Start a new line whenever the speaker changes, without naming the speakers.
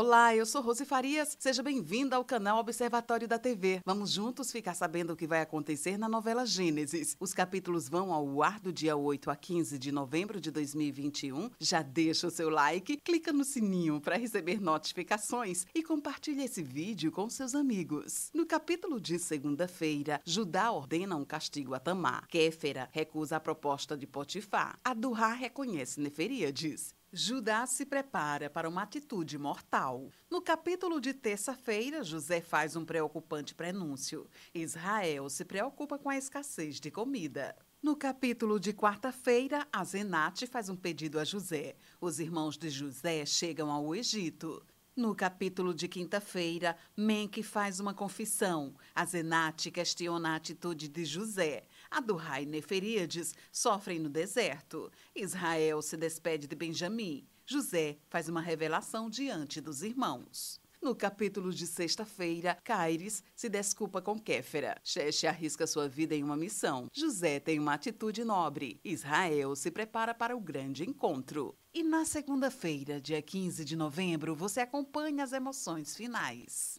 Olá, eu sou Rose Farias. Seja bem-vinda ao canal Observatório da TV. Vamos juntos ficar sabendo o que vai acontecer na novela Gênesis. Os capítulos vão ao ar do dia 8 a 15 de novembro de 2021. Já deixa o seu like, clica no sininho para receber notificações e compartilhe esse vídeo com seus amigos. No capítulo de segunda-feira, Judá ordena um castigo a Tamar. Kéfera recusa a proposta de Potifar. Adurá reconhece Neferíades. Judá se prepara para uma atitude mortal. No capítulo de terça-feira, José faz um preocupante prenúncio. Israel se preocupa com a escassez de comida. No capítulo de quarta-feira, Azenate faz um pedido a José. Os irmãos de José chegam ao Egito. No capítulo de quinta-feira, Menque faz uma confissão. Azenate questiona a atitude de José. Adurra e Neferíades sofrem no deserto. Israel se despede de Benjamim. José faz uma revelação diante dos irmãos. No capítulo de sexta-feira, Caires se desculpa com Kéfera. Xexe arrisca sua vida em uma missão. José tem uma atitude nobre. Israel se prepara para o grande encontro. E na segunda-feira, dia 15 de novembro, você acompanha as emoções finais.